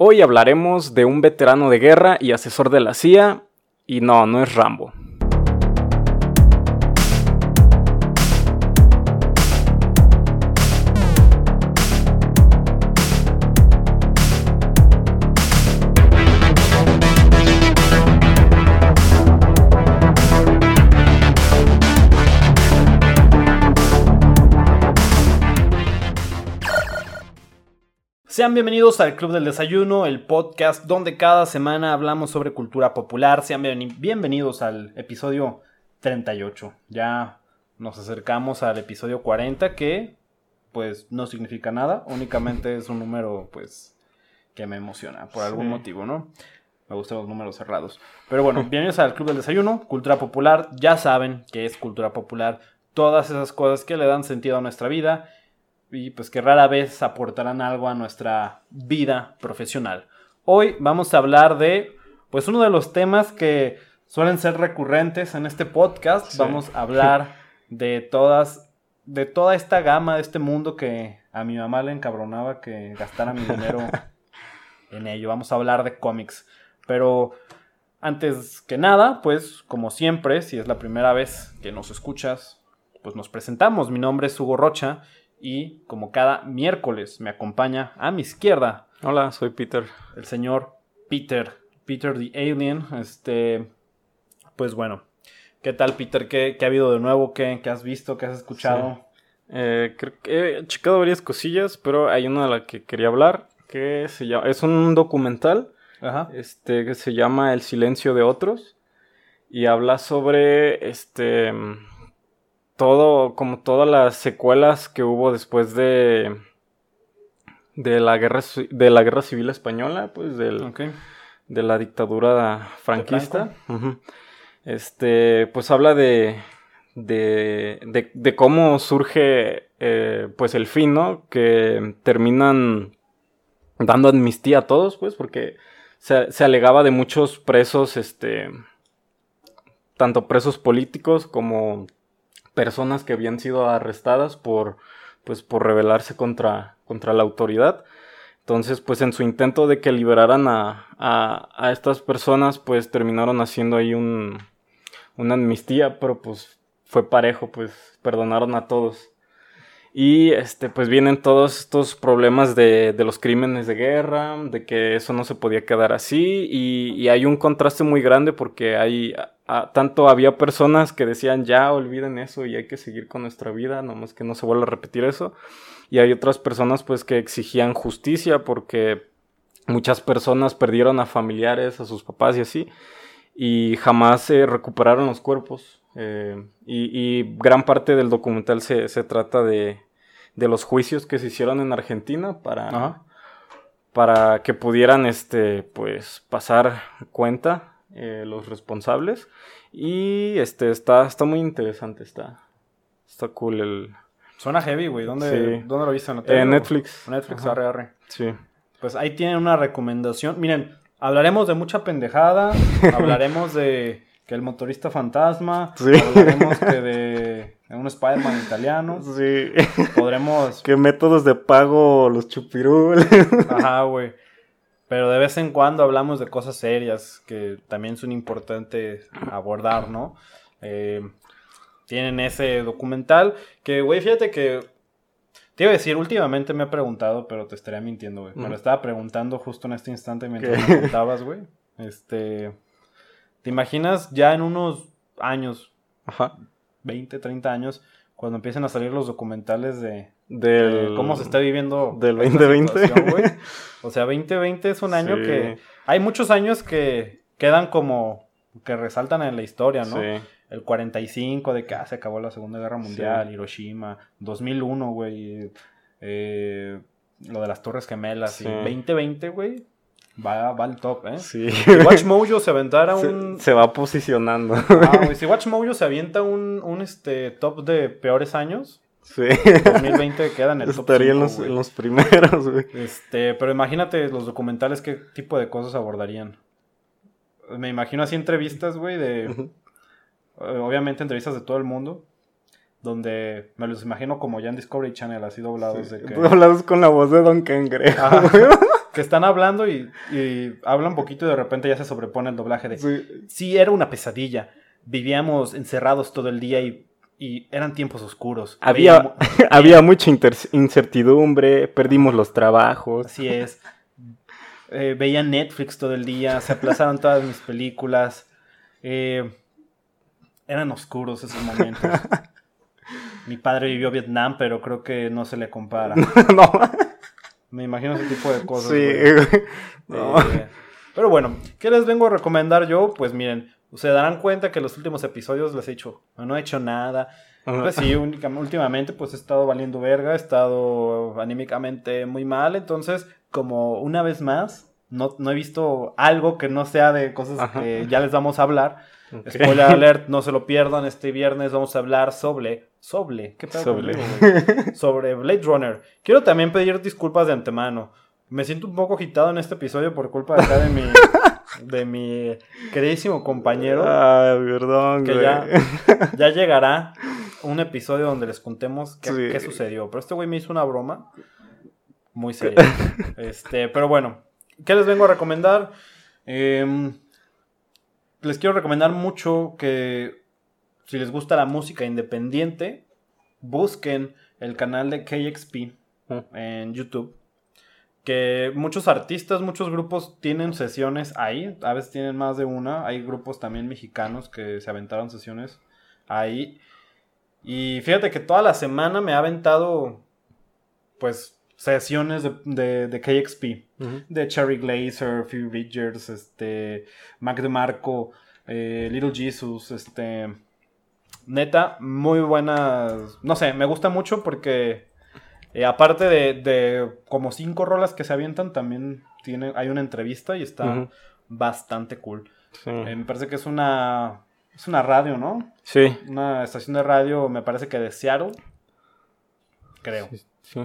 Hoy hablaremos de un veterano de guerra y asesor de la CIA, y no, no es Rambo. Sean bienvenidos al Club del Desayuno, el podcast donde cada semana hablamos sobre cultura popular. Sean bienvenidos al episodio 38. Ya nos acercamos al episodio 40 que pues no significa nada, únicamente es un número pues que me emociona por algún motivo, ¿no? Me gustan los números cerrados. Pero bueno, bienvenidos al Club del Desayuno, cultura popular. Ya saben que es cultura popular. Todas esas cosas que le dan sentido a nuestra vida y pues que rara vez aportarán algo a nuestra vida profesional. Hoy vamos a hablar de pues uno de los temas que suelen ser recurrentes en este podcast. Vamos a hablar de todas de toda esta gama de este mundo que a mi mamá le encabronaba que gastara mi dinero en ello. Vamos a hablar de cómics. Pero antes que nada, pues como siempre, si es la primera vez que nos escuchas, pues nos presentamos. Mi nombre es Hugo Rocha y como cada miércoles me acompaña a mi izquierda. Hola, soy Peter. El señor Peter, Peter the Alien. Este, pues bueno, ¿qué tal Peter? ¿Qué, ha habido de nuevo? ¿Qué, has visto? ¿Qué has escuchado? Eh, creo que he checado varias cosillas, pero hay una de la que quería hablar, que se llama, es un documental, este, que se llama El silencio de otros, y habla sobre, este, todo, como todas las secuelas que hubo después de, de la guerra, de la guerra civil española, pues del, de la dictadura franquista. Este, pues habla de, de, de, cómo surge, eh, pues el fin, ¿no? Que terminan dando amnistía a todos, pues, porque se, se alegaba de muchos presos, este, tanto presos políticos como personas que habían sido arrestadas por, pues, por rebelarse contra, contra la autoridad. Entonces, pues en su intento de que liberaran a, a, estas personas, pues terminaron haciendo ahí un, una amnistía, pero pues fue parejo, pues perdonaron a todos. Y este, pues vienen todos estos problemas de, de, los crímenes de guerra, de que eso no se podía quedar así, y, y hay un contraste muy grande porque hay, tanto había personas que decían ya olviden eso y hay que seguir con nuestra vida, nomás que no se vuelva a repetir eso. Y hay otras personas pues que exigían justicia porque muchas personas perdieron a familiares, a sus papás y así, y jamás se recuperaron los cuerpos. Eh, y, gran parte del documental se, trata de, de, los juicios que se hicieron en Argentina para, para que pudieran este, pues, pasar cuenta eh, los responsables. Y este está, está muy interesante, está, está cool el... Suena heavy, güey. ¿Dónde, ¿Dónde lo viste? En Netflix. Netflix, arre, arre. Sí. Pues ahí tienen una recomendación. Miren, hablaremos de mucha pendejada. hablaremos de que el motorista fantasma. Sí. Hablaremos que de, un Spider-Man italiano. Sí. Podremos. ¿Qué métodos de pago los chupirul? Ajá, güey. Pero de vez en cuando hablamos de cosas serias que también son importantes abordar, ¿no? Eh, tienen ese documental que, güey, fíjate que... Te iba a decir, últimamente me he preguntado, pero te estaría mintiendo, güey. Me lo estaba preguntando justo en este instante mientras me contabas, güey. Este... ¿Te imaginas ya en unos años, Ajá. 20, 30 años, cuando empiecen a salir los documentales de, del, cómo se está viviendo del 2020. O sea, 2020 es un año que hay muchos años que quedan como que resaltan en la historia, ¿no? Sí. El 45 de que ah, se acabó la Segunda Guerra Mundial, Hiroshima, 2001, güey, eh, lo de las Torres Gemelas, y 2020, güey, va, va al top, ¿eh? Sí. Si Watch Mojo se aventara un... Se, va posicionando. Ah, güey, si Watch Mojo se avienta un, un este, top de peores años, Sí. 2020 queda en el Estaría en, los, en, los, primeros, güey. Este, pero imagínate los documentales, qué tipo de cosas abordarían. Me imagino así entrevistas, güey, de... Eh, obviamente entrevistas de todo el mundo. Donde me los imagino como ya en Discovery Channel, así doblados de que... Doblados con la voz de Don Cangrejo. que están hablando y, hablan un poquito y de repente ya se sobrepone el doblaje de... Sí. era una pesadilla. Vivíamos encerrados todo el día y, eran tiempos oscuros. Había, había mucha incertidumbre, perdimos los trabajos. Así es. Eh, veía Netflix todo el día, se aplazaron todas mis películas. Eh, eran oscuros esos momentos. Mi padre vivió Vietnam, pero creo que no se le compara. no. Me imagino ese tipo de cosas. Sí. Eh, pero bueno, ¿qué les vengo a recomendar yo? Pues miren, se darán cuenta que los últimos episodios les he dicho, no he hecho nada. Pues sí, últimamente pues he estado valiendo verga, he estado anímicamente muy mal, entonces como una vez más, no, no he visto algo que no sea de cosas que ya les vamos a hablar. Spoiler alert, no se lo pierdan. Este viernes vamos a hablar sobre. Sobre. ¿Qué sobre. sobre Blade Runner. Quiero también pedir disculpas de antemano. Me siento un poco agitado en este episodio por culpa de, acá de mi. De mi queridísimo compañero. Ay, perdón, que ya, ya llegará un episodio donde les contemos qué, qué sucedió. Pero este güey me hizo una broma muy seria. este, pero bueno, ¿qué les vengo a recomendar? Eh, les quiero recomendar mucho que si les gusta la música independiente, busquen el canal de KXP mm. en YouTube. Que muchos artistas, muchos grupos tienen sesiones ahí. A veces tienen más de una. Hay grupos también mexicanos que se aventaron sesiones ahí. Y fíjate que toda la semana me ha aventado, pues, sesiones de, de, KXP, de Cherry Glazer, Few Ridgers, este, Mac DeMarco, eh, Little Jesus, este, neta, muy buenas, no sé, me gusta mucho porque eh, aparte de, como cinco rolas que se avientan, también tiene, hay una entrevista y está bastante cool. Eh, me parece que es una, es una radio, ¿no? Sí. Una estación de radio, me parece que de Seattle, creo. sí.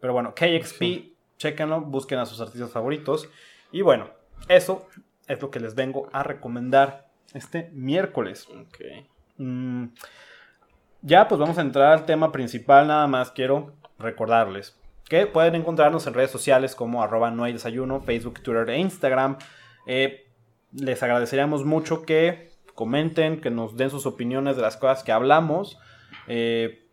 Pero bueno, KXP, chéquenlo, busquen a sus artistas favoritos. Y bueno, eso es lo que les vengo a recomendar este miércoles. Mm, ya, pues vamos a entrar al tema principal. Nada más quiero recordarles que pueden encontrarnos en redes sociales como arroba no hay desayuno, Facebook, Twitter e Instagram. Eh, les agradeceríamos mucho que comenten, que nos den sus opiniones de las cosas que hablamos. Eh,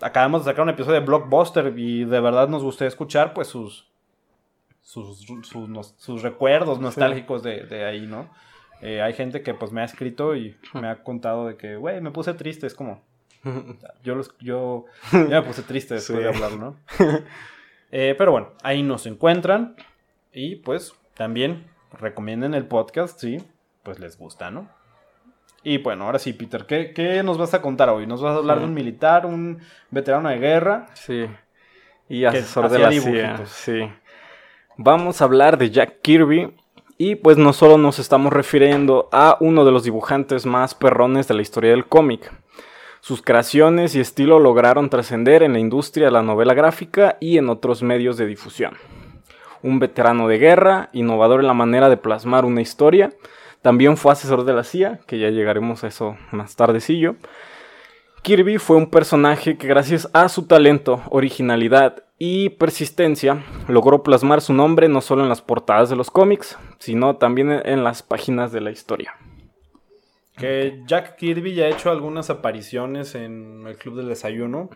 acabamos de sacar un episodio de Blockbuster y de verdad nos gustaría escuchar pues sus sus, sus, recuerdos nostálgicos de, ahí, ¿no? Eh, hay gente que pues me ha escrito y me ha contado de que, güey, me puse triste, es como... Yo, los, yo, me puse triste después de hablar, ¿no? Eh, pero bueno, ahí nos encuentran y pues también recomienden el podcast si pues les gusta, ¿no? Y bueno, ahora sí, Peter, ¿qué, nos vas a contar hoy? ¿Nos vas a hablar de un militar, un veterano de guerra? Sí. Y asesor de la CIA. Sí. Vamos a hablar de Jack Kirby. Y pues no solo nos estamos refiriendo a uno de los dibujantes más perrones de la historia del cómic. Sus creaciones y estilo lograron trascender en la industria de la novela gráfica y en otros medios de difusión. Un veterano de guerra, innovador en la manera de plasmar una historia, también fue asesor de la CIA, que ya llegaremos a eso más tardecillo. Kirby fue un personaje que gracias a su talento, originalidad y persistencia logró plasmar su nombre no solo en las portadas de los cómics, sino también en las páginas de la historia. Que Jack Kirby ya ha hecho algunas apariciones en el Club del Desayuno.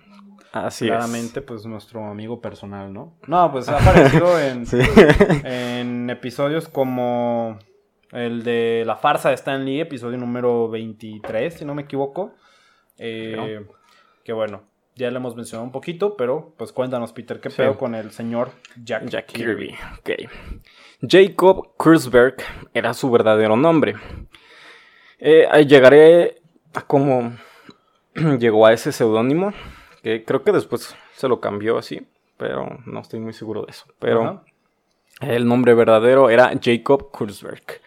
Así Claramente, pues nuestro amigo personal, ¿no? No, pues ha aparecido en, en episodios como el de la farsa de Stan Lee, episodio número 23, si no me equivoco. Eh, que bueno, ya lo hemos mencionado un poquito, pero pues cuéntanos, Peter, ¿qué pedo con el señor Jack, Kirby? Jacob Kurzberg era su verdadero nombre. Eh, llegaré a cómo llegó a ese seudónimo, que creo que después se lo cambió así, pero no estoy muy seguro de eso. Pero el nombre verdadero era Jacob Kurzberg.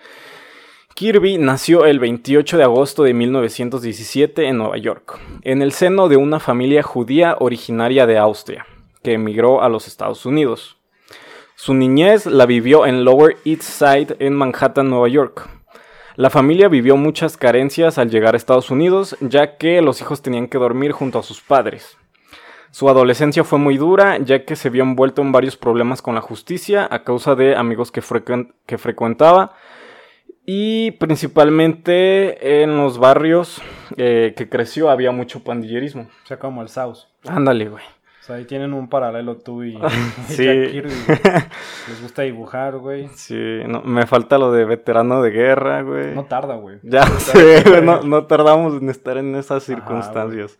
Kirby nació el 28 de agosto de 1917 en Nueva York, en el seno de una familia judía originaria de Austria, que emigró a los Estados Unidos. Su niñez la vivió en Lower East Side en Manhattan, Nueva York. La familia vivió muchas carencias al llegar a Estados Unidos, ya que los hijos tenían que dormir junto a sus padres. Su adolescencia fue muy dura, ya que se vio envuelto en varios problemas con la justicia a causa de amigos que, que frecuentaba y principalmente en los barrios eh, que creció había mucho pandillerismo. O sea, como el South. Ándale, güey. Sea, ahí tienen un paralelo tú y, sí. Les gusta dibujar, güey. Sí, no, me falta lo de veterano de guerra, güey. No tarda, güey. Ya sé, güey. No, tardamos en estar en esas circunstancias.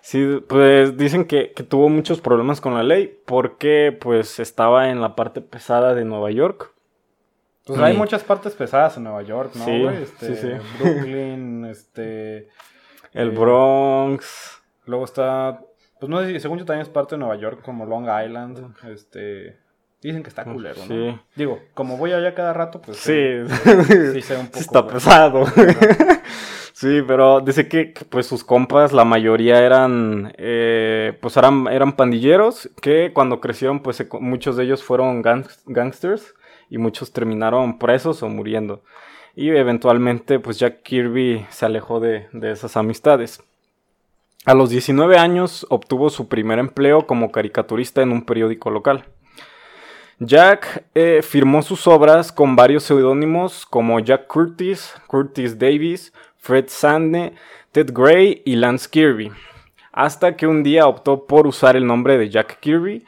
sí, pues dicen que, que tuvo muchos problemas con la ley porque pues estaba en la parte pesada de Nueva York. Pues hay muchas partes pesadas en Nueva York, ¿no, sí, Este, sí, Brooklyn, este... El eh, Bronx. Luego está... Pues no sé si, según yo también es parte de Nueva York, como Long Island, este... Dicen que está culero, ¿no? Sí. Digo, como voy allá cada rato, pues... Sí. sí, sí un poco... Está pesado. Sí, pero dice que, pues sus compas, la mayoría eran, eh, pues eran, eran pandilleros, que cuando crecieron, pues muchos de ellos fueron gangsters y muchos terminaron presos o muriendo. Y eventualmente pues Jack Kirby se alejó de, esas amistades. A los 19 años obtuvo su primer empleo como caricaturista en un periódico local. Jack eh, firmó sus obras con varios seudónimos como Jack Curtis, Curtis Davis, Fred Sande, Ted Gray y Lance Kirby, hasta que un día optó por usar el nombre de Jack Kirby,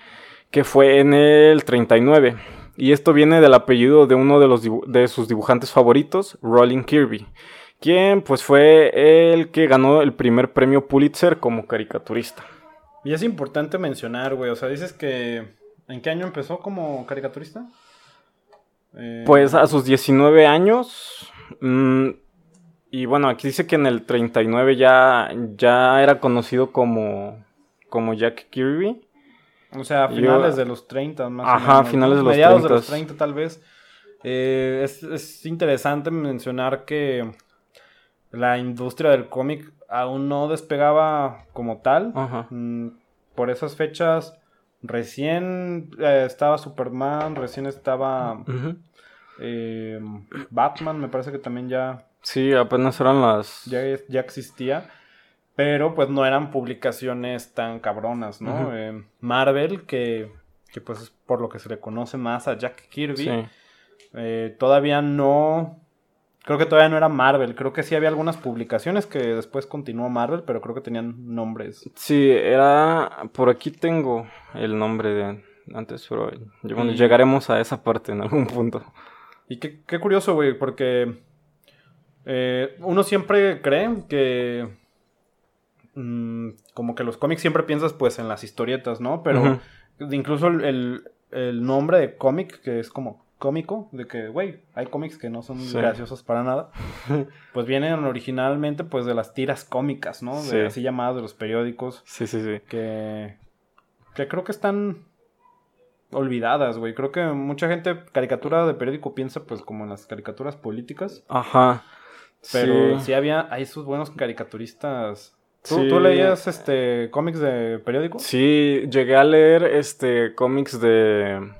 que fue en el 39 y esto viene del apellido de uno de, de sus dibujantes favoritos, Rolling Kirby, quien pues fue el que ganó el primer premio Pulitzer como caricaturista. Y es importante mencionar, güey, o sea, dices que... ¿En qué año empezó como caricaturista? Eh, pues a sus 19 años. Mm, y bueno, aquí dice que en el 39 ya, ya era conocido como, como Jack Kirby. O sea, a finales de los 30, más o menos. Ajá, finales de los Mediados de los 30, tal vez. Eh, es, interesante mencionar que la industria del cómic aún no despegaba como tal. Ajá. Mm, por esas fechas, recién eh, estaba Superman, recién estaba eh, Batman, me parece que también ya... Sí, apenas eran las... Ya, ya existía. Pero pues no eran publicaciones tan cabronas, ¿no? Eh, Marvel, que, que pues es por lo que se le conoce más a Jack Kirby, todavía no... Creo que todavía no era Marvel, creo que sí había algunas publicaciones que después continuó Marvel, pero creo que tenían nombres. Sí, era... Por aquí tengo el nombre de antes, pero llegaremos a esa parte en algún punto. Y qué, qué curioso, güey, porque eh, uno siempre cree que Mm, como que los cómics siempre piensas pues en las historietas, ¿no? Pero incluso el, nombre de cómic, que es como cómico, de que, güey, hay cómics que no son graciosos para nada, pues vienen originalmente pues de las tiras cómicas, ¿no? De, Así llamadas de los periódicos. Sí, sí, sí. Que, que creo que están olvidadas, güey. Creo que mucha gente caricatura de periódico piensa pues como en las caricaturas políticas. Ajá. Pero sí, había, hay sus buenos caricaturistas ¿Tú, leías este cómics de periódico? Sí, llegué a leer este cómics de.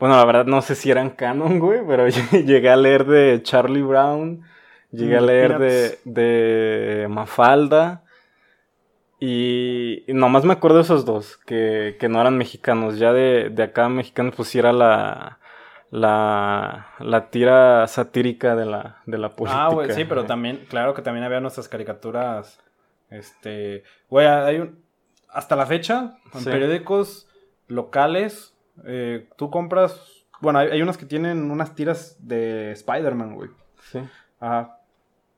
Bueno, la verdad no sé si eran canon, güey, pero llegué a leer de Charlie Brown, llegué a mm, leer de, de Mafalda. Y, nomás me acuerdo de esos dos, que, que no eran mexicanos. Ya de, de acá mexicanos, pues sí era la, la, la tira satírica de la, de la política. Ah, güey, sí, pero también, claro que también había nuestras caricaturas este, güey, hay un, hasta la fecha, en periódicos locales, eh, tú compras, bueno, hay, unas que tienen unas tiras de Spider-Man, güey. Sí. Ajá.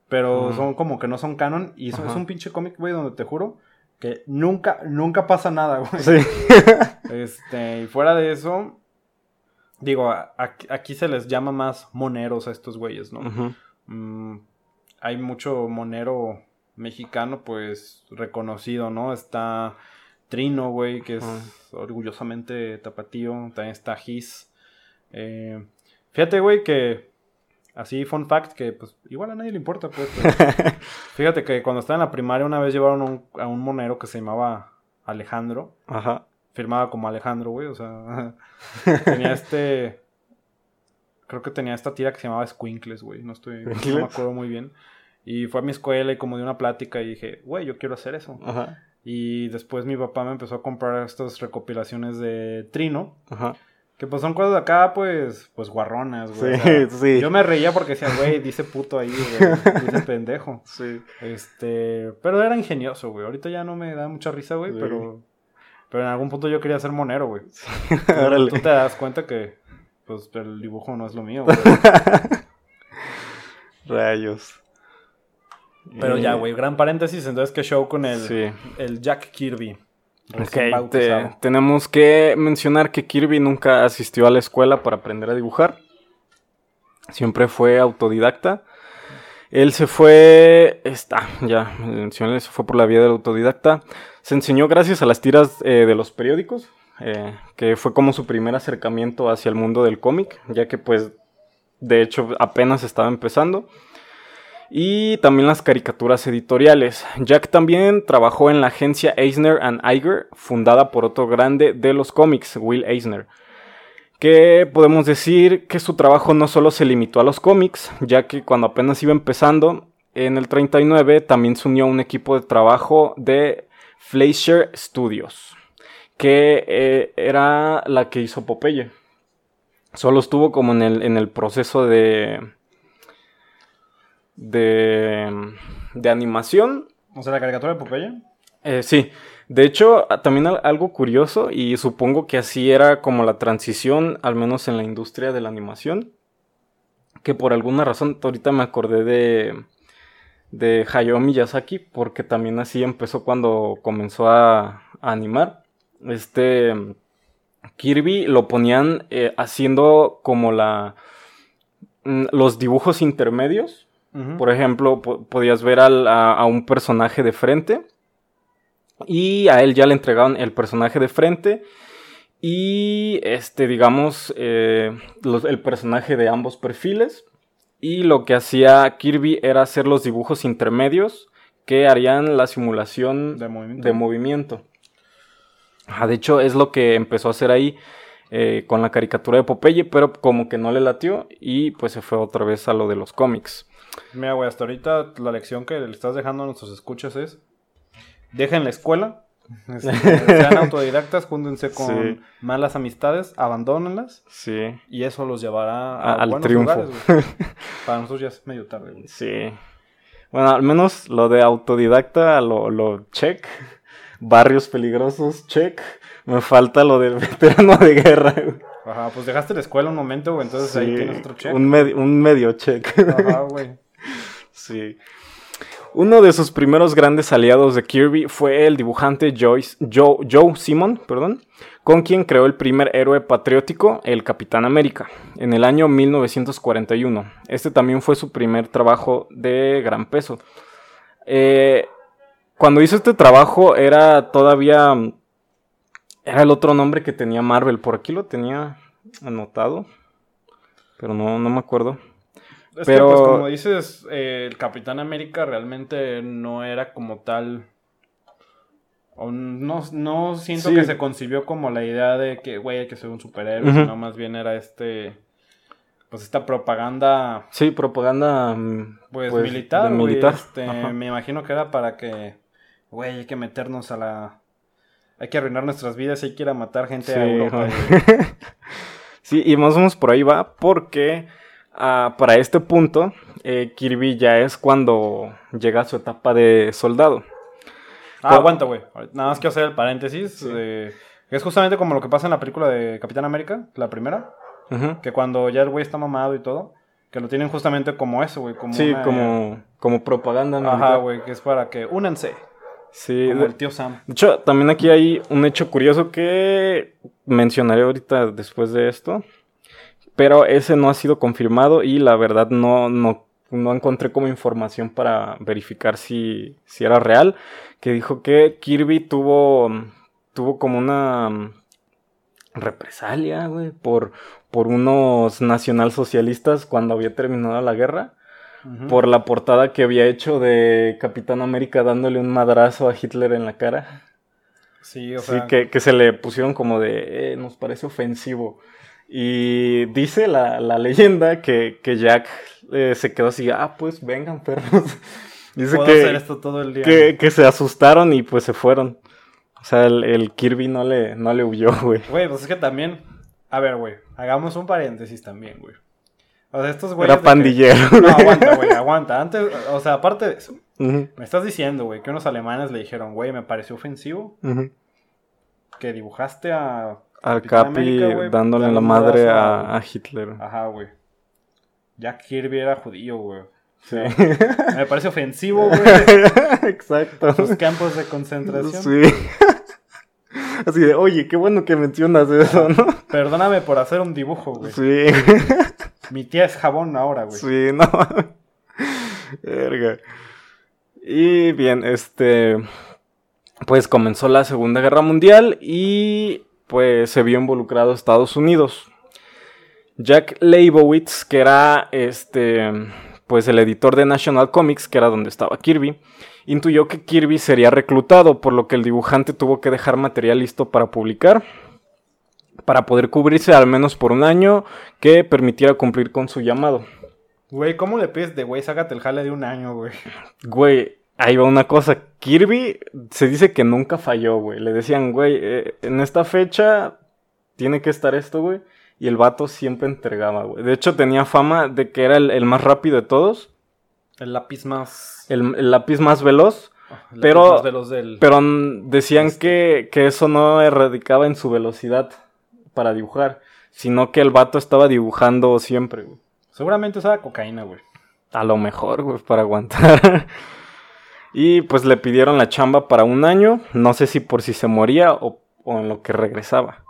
Pero mm. son como que no son canon y es un pinche cómic, güey, donde te juro que nunca, nunca pasa nada, güey. Sí. este, y fuera de eso, digo, aquí, se les llama más moneros a estos güeyes, ¿no? Mm, hay mucho monero mexicano, pues reconocido, ¿no? Está Trino, güey, que es orgullosamente tapatío. También está His. Eh, fíjate, güey, que así, fun fact, que pues igual a nadie le importa, pues. fíjate que cuando estaba en la primaria una vez llevaron a un monero que se llamaba Alejandro. Ajá. Firmaba como Alejandro, güey, o sea, tenía este... Creo que tenía esta tira que se llamaba Squinkles, güey, no estoy... No me acuerdo muy bien. Y fue a mi escuela y como de una plática y dije, güey, yo quiero hacer eso. Ajá. Y después mi papá me empezó a comprar estas recopilaciones de Trino. Ajá. Que pues son cosas de acá, pues, pues guarronas, güey. Sí, sí. Yo me reía porque decía, güey, dice puto ahí, güey. Dice pendejo. Sí. Este, pero era ingenioso, güey. Ahorita ya no me da mucha risa, güey, pero... Pero en algún punto yo quería ser monero, güey. Sí. Tú te das cuenta que, pues, el dibujo no es lo mío, güey. Rayos. Pero ya, güey, gran paréntesis. Entonces, ¿qué show con el, el Jack Kirby? Ok, tenemos que mencionar que Kirby nunca asistió a la escuela para aprender a dibujar. Siempre fue autodidacta. Él se fue, está, ya mencioné, se fue por la vía del autodidacta. Se enseñó gracias a las tiras eh, de los periódicos, eh, que fue como su primer acercamiento hacia el mundo del cómic, ya que pues de hecho apenas estaba empezando y también las caricaturas editoriales. Jack también trabajó en la agencia Eisner and Iger, fundada por otro grande de los cómics, Will Eisner. Que podemos decir que su trabajo no solo se limitó a los cómics, ya que cuando apenas iba empezando, en el 39 también se unió a un equipo de trabajo de Fleischer Studios, que eh, era la que hizo Popeye. Solo estuvo como en el, en el proceso de, de, de animación. O sea, la caricatura de Popeye. Eh, sí. De hecho, también algo curioso, y supongo que así era como la transición, al menos en la industria de la animación, que por alguna razón, ahorita me acordé de, de Hayao Miyazaki, porque también así empezó cuando comenzó a, animar. Este Kirby lo ponían eh, haciendo como la mm, los dibujos intermedios por ejemplo, podías ver a, un personaje de frente y a él ya le entregaban el personaje de frente y este, digamos, eh, el personaje de ambos perfiles. Y lo que hacía Kirby era hacer los dibujos intermedios que harían la simulación de movimiento. de hecho, es lo que empezó a hacer ahí eh, con la caricatura de Popeye, pero como que no le latió y pues se fue otra vez a lo de los cómics. Mira, güey, hasta ahorita la lección que le estás dejando a nuestros escuchas es: dejen la escuela, este, sean autodidactas, júntense con malas amistades, abandónenlas. Sí. Y eso los llevará a, al triunfo. Para nosotros ya es medio tarde, güey. Sí. Bueno, al menos lo de autodidacta lo, lo check. Barrios peligrosos, check. Me falta lo del veterano de guerra. Ajá, pues dejaste la escuela un momento, güey, entonces ahí tienes otro check. Un, un medio check. Ajá, güey. Sí. Uno de sus primeros grandes aliados de Kirby fue el dibujante Joyce, Joe, Joe Simon, perdón, con quien creó el primer héroe patriótico, el Capitán América, en el año 1941. Este también fue su primer trabajo de gran peso. Eh, cuando hizo este trabajo era todavía... Era el otro nombre que tenía Marvel, por aquí lo tenía anotado, pero no, no me acuerdo. Es pero... que, pues, como dices, eh, el Capitán América realmente no era como tal. no, no siento que se concibió como la idea de que, güey, hay que ser un superhéroe, sino más bien era este. Pues esta propaganda. Sí, propaganda. Mm, pues, pues militar, militar. Este, me imagino que era para que, güey, hay que meternos a la. Hay que arruinar nuestras vidas, hay que ir a matar gente a Europa. sí, y más o menos por ahí va, porque Ah, para este punto, eh, Kirby ya es cuando llega a su etapa de soldado. Ah, aguanta, güey. Nada más quiero hacer el paréntesis. Eh, es justamente como lo que pasa en la película de Capitán América, la primera. Que cuando ya el güey está mamado y todo, que lo tienen justamente como eso, güey. Como sí, como, como propaganda. Ajá, güey, que es para que únanse. Sí. Como el tío Sam. De hecho, también aquí hay un hecho curioso que mencionaré ahorita después de esto pero ese no ha sido confirmado y la verdad no, no, no encontré como información para verificar si, si era real, que dijo que Kirby tuvo, tuvo como una represalia, güey, por, por unos nacionalsocialistas cuando había terminado la guerra. Por la portada que había hecho de Capitán América dándole un madrazo a Hitler en la cara. Sí, o sea. Sí, que, se le pusieron como de. Eh, nos parece ofensivo. Y dice la, leyenda que, Jack eh, se quedó así, ah, pues vengan perros. Dice que, esto todo el día. Que, se asustaron y pues se fueron. O sea, el, Kirby no le, no le huyó, güey. Güey, pues es que también. A ver, güey. Hagamos un paréntesis también, güey. O sea, estos güeyes. Era pandillero. No, aguanta, güey, aguanta. Antes, o sea, aparte de eso, me estás diciendo, güey, que unos alemanes le dijeron, güey, me pareció ofensivo que dibujaste a. Al Capi dándole la madre a, a, Hitler. Ajá, güey. Jack Kirby era judío, güey. Sí. Me parece ofensivo, güey. Exacto. Los campos de concentración. Sí. Así de, oye, qué bueno que mencionas eso, ¿no? Perdóname por hacer un dibujo, güey. Sí. Mi tía es jabón ahora, güey. Sí, no. Verga. Y bien, este. Pues comenzó la Segunda Guerra Mundial y pues se vio involucrado Estados Unidos. Jack Leibowitz, que era este pues el editor de National Comics, que era donde estaba Kirby, intuyó que Kirby sería reclutado, por lo que el dibujante tuvo que dejar material listo para publicar, para poder cubrirse al menos por un año que permitiera cumplir con su llamado. Güey, ¿cómo le pides de güey, sácate el jale de un año, güey? Güey, ahí va una cosa. Kirby se dice que nunca falló, güey. Le decían, güey, eh, en esta fecha tiene que estar esto, güey. Y el vato siempre entregaba, güey. De hecho, tenía fama de que era el, más rápido de todos. El lápiz más. El, lápiz más veloz. Ah, pero, más veloz del... pero decían este. que, que eso no erradicaba en su velocidad para dibujar. Sino que el vato estaba dibujando siempre. Seguramente usaba cocaína, güey. A lo mejor, güey, para aguantar. y pues le pidieron la chamba para un año. No sé si por si se moría o, o en lo que regresaba.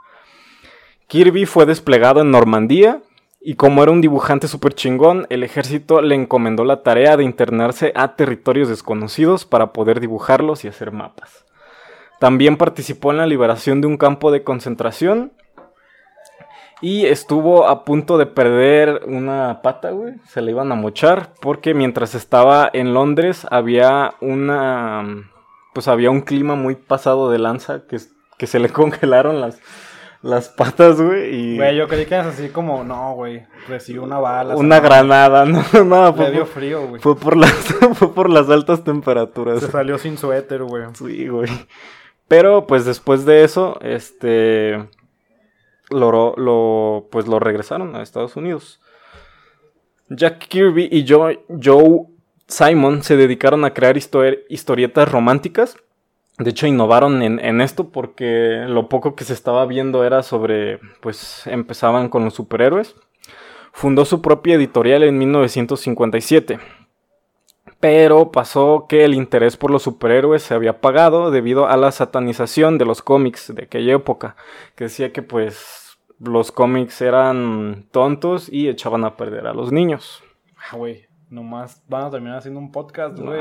Kirby fue desplegado en Normandía y como era un dibujante súper chingón, el ejército le encomendó la tarea de internarse a territorios desconocidos para poder dibujarlos y hacer mapas. También participó en la liberación de un campo de concentración y estuvo a punto de perder una pata, güey. Se le iban a mochar porque mientras estaba en Londres había una... Pues había un clima muy pasado de lanza que, que se le congelaron las las patas, güey. Y... Güey, yo creí que era así como, no, güey, recibió una bala. Una granada, no, no. Fue, dio frío, güey. Fue por, las, fue por las altas temperaturas. Se salió sin suéter, güey. Sí, güey. Pero, pues, después de eso, este... Lo, pues lo regresaron a Estados Unidos. Jack Kirby y Joe, Joe Simon se dedicaron a crear historietas románticas de hecho, innovaron en, esto porque lo poco que se estaba viendo era sobre, pues empezaban con los superhéroes. Fundó su propia editorial en 1957. Pero pasó que el interés por los superhéroes se había apagado debido a la satanización de los cómics de aquella época. Que decía que pues los cómics eran tontos y echaban a perder a los niños. Ah, güey nomás van a terminar haciendo un podcast, güey.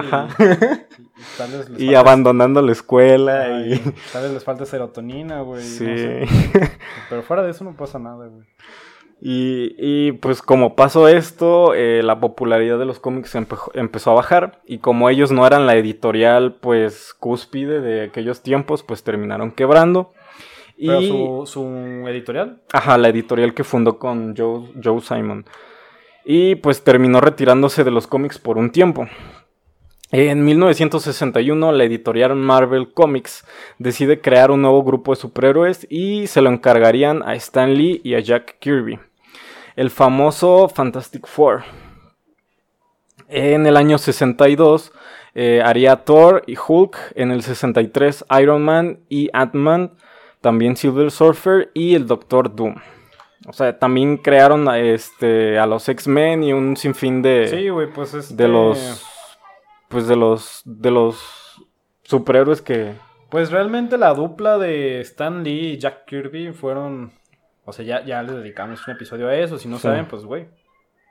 Y, abandonando la escuela. y... tal vez les falta serotonina, güey. Sí. Pero fuera de eso no pasa nada, güey. Y, pues como pasó esto, eh, la popularidad de los cómics empezó a bajar y como ellos no eran la editorial pues cúspide de aquellos tiempos, pues terminaron quebrando. ¿Pero su, su, editorial? Ajá, la editorial que fundó con Joe, Joe Simon y pues terminó retirándose de los cómics por un tiempo. En 1961 la editorial Marvel Comics decide crear un nuevo grupo de superhéroes y se lo encargarían a Stan Lee y a Jack Kirby, el famoso Fantastic Four. En el año 62 eh, haría Thor y Hulk, en el 63 Iron Man y Ant-Man, también Silver Surfer y el Doctor Doom. O sea, también crearon a, este, a los X-Men y un sinfín de. Sí, güey, pues este... De los. Pues de los. De los superhéroes que. Pues realmente la dupla de Stan Lee y Jack Kirby fueron. O sea, ya, ya les dedicamos un episodio a eso. Si no saben, pues güey.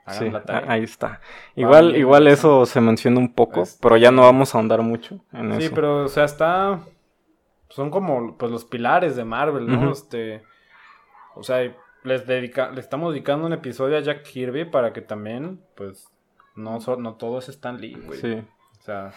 Sí, ahí está. Igual, igual eso se menciona un poco, este pero ya no vamos a ahondar mucho en eso. Sí, pero o sea, está. Son como pues los pilares de Marvel, ¿no? Este. O sea, les dedica, le estamos dedicando un episodio a Jack Kirby para que también, pues, no, no todo es Stan Lee, güey. Sí. O sea,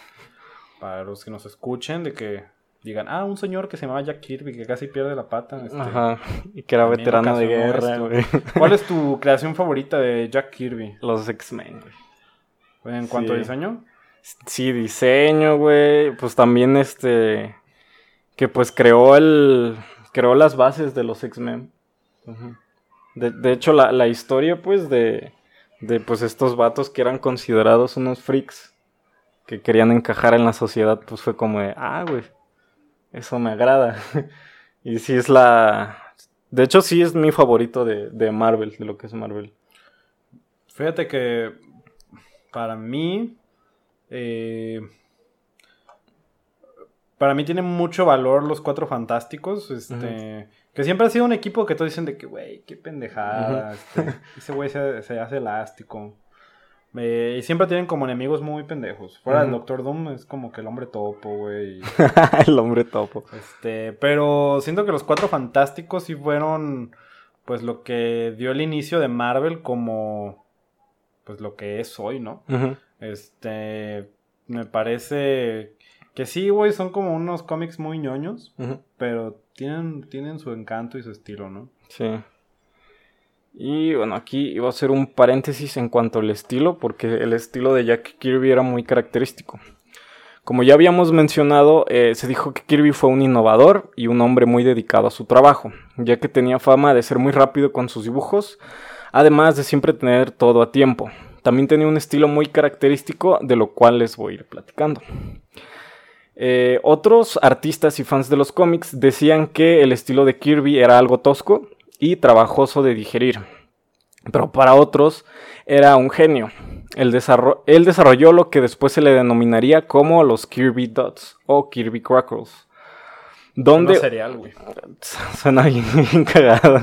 para los que nos escuchen, de que digan, ah, un señor que se llamaba Jack Kirby, que casi pierde la pata. Este, Ajá, y que era veterano de guerra, güey. ¿Cuál es tu creación favorita de Jack Kirby? Los X-Men, güey. ¿En cuanto a diseño? Sí, diseño, güey. Pues también este. Que pues creó el. Creó las bases de los X-Men. de, hecho, la, la, historia, pues, de. De pues estos vatos que eran considerados unos freaks. Que querían encajar en la sociedad, pues fue como de. Ah, güey. Eso me agrada. y sí es la. De hecho, sí es mi favorito de, de Marvel, de lo que es Marvel. Fíjate que para mí, eh, para mí tiene mucho valor los Cuatro Fantásticos, este, que siempre ha sido un equipo que todos dicen de que, güey, qué pendejada, este, ese güey se, hace elástico. y siempre tienen como enemigos muy pendejos. Fuera del Doctor Doom es como que el hombre topo, güey. el hombre topo. Este, pero siento que los Cuatro Fantásticos sí fueron, pues, lo que dio el inicio de Marvel como pues lo que es hoy, ¿no? Este, me parece que sí, güey, son como unos cómics muy ñoños, pero tienen, tienen su encanto y su estilo, ¿no? Sí. Y bueno, aquí iba a hacer un paréntesis en cuanto al estilo, porque el estilo de Jack Kirby era muy característico. Como ya habíamos mencionado, eh, se dijo que Kirby fue un innovador y un hombre muy dedicado a su trabajo, ya que tenía fama de ser muy rápido con sus dibujos, además de siempre tener todo a tiempo. También tenía un estilo muy característico, de lo cual les voy a ir platicando. Eh, otros artistas y fans de los cómics decían que el estilo de Kirby era algo tosco y trabajoso de digerir, pero para otros era un genio. Él, desarrolló lo que después se le denominaría como los Kirby Dots o Kirby Crackles. Donde... cereal, güey. Suena bien, bien cagado.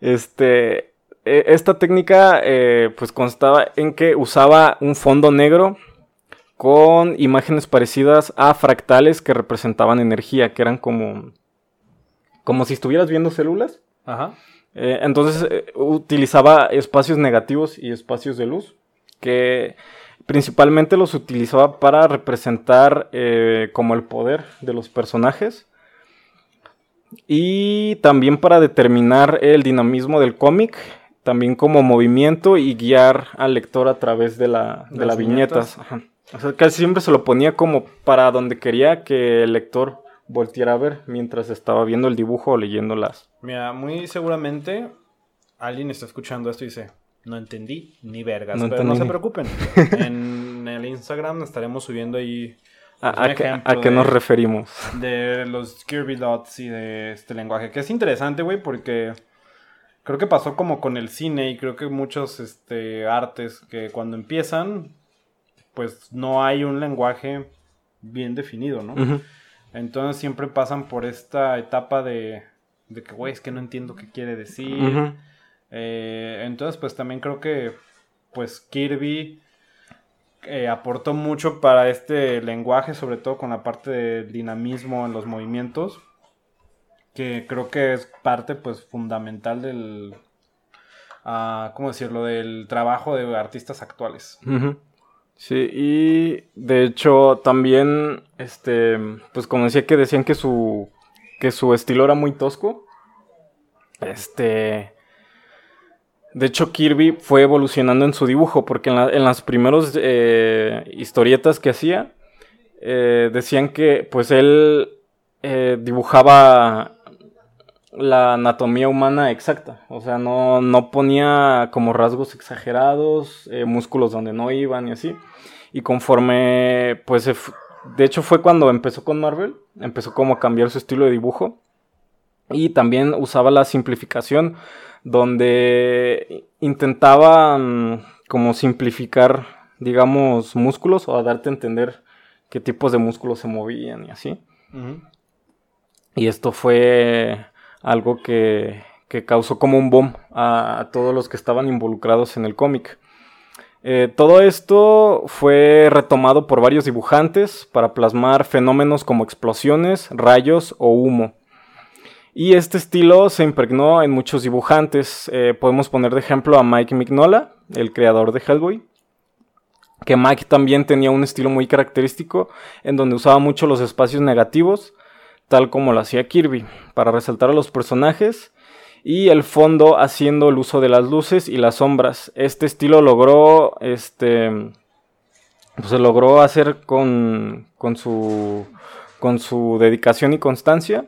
Este, e, esta técnica eh, pues constaba en que usaba un fondo negro con imágenes parecidas a fractales que representaban energía, que eran como, como si estuvieras viendo células. Ajá. Eh, entonces eh, utilizaba espacios negativos y espacios de luz, que principalmente los utilizaba para representar como el poder de los personajes y también para determinar el dinamismo del cómic también como movimiento y guiar al lector a través de la, de las viñetas. O sea, casi siempre se lo ponía como para donde quería que el lector volteara a ver mientras estaba viendo el dibujo o leyéndolas. Mira, muy seguramente alguien está escuchando esto y dice, no entendí ni vergas, pero no se preocupen. en el Instagram estaremos subiendo ahí a, a, qué nos referimos. De los Kirby Dots y de este lenguaje, que es interesante, güey, porque Creo que pasó como con el cine y creo que muchos este, artes que cuando empiezan, pues no hay un lenguaje bien definido, ¿no? Entonces siempre pasan por esta etapa de, de que, güey, es que no entiendo qué quiere decir. Eh, entonces, pues también creo que, pues Kirby eh, aportó mucho para este lenguaje, sobre todo con la parte del dinamismo en los movimientos que creo que es parte pues fundamental del, uh, ¿cómo decirlo?, del trabajo de artistas actuales. Sí, y de hecho también, este, pues como decía que decían que su, que su estilo era muy tosco, este... De hecho, Kirby fue evolucionando en su dibujo, porque en, las primeras eh, historietas que hacía, eh, decían que pues él eh, dibujaba la anatomía humana exacta. O sea, no, no ponía como rasgos exagerados, eh, músculos donde no iban y así. Y conforme, pues, de hecho fue cuando empezó con Marvel, empezó como a cambiar su estilo de dibujo. Y también usaba la simplificación, donde intentaba como simplificar, digamos, músculos o a darte a entender qué tipos de músculos se movían y así. Y esto fue algo que, causó como un boom a, todos los que estaban involucrados en el cómic. Eh, todo esto fue retomado por varios dibujantes para plasmar fenómenos como explosiones, rayos o humo. Y este estilo se impregnó en muchos dibujantes. Eh, podemos poner de ejemplo a Mike Mignola, el creador de Hellboy. Que Mike también tenía un estilo muy característico en donde usaba mucho los espacios negativos tal como lo hacía Kirby, para resaltar a los personajes y el fondo haciendo el uso de las luces y las sombras. Este estilo logró este pues, se logró hacer con, con, su, con su dedicación y constancia.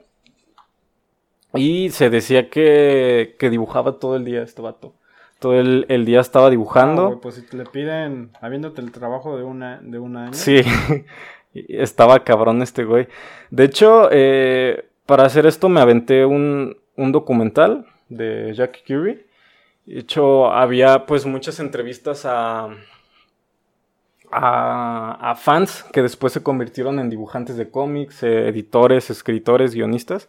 Y se decía que, que dibujaba todo el día este vato. Todo el, día estaba dibujando. pues si te le piden, habiéndote el trabajo de, una, de un año. Sí, estaba cabrón este güey. De hecho, eh, para hacer esto me aventé un, un documental de Jack Kirby. De hecho, había pues muchas entrevistas a, a, fans que después se convirtieron en dibujantes de cómics, eh, editores, escritores, guionistas.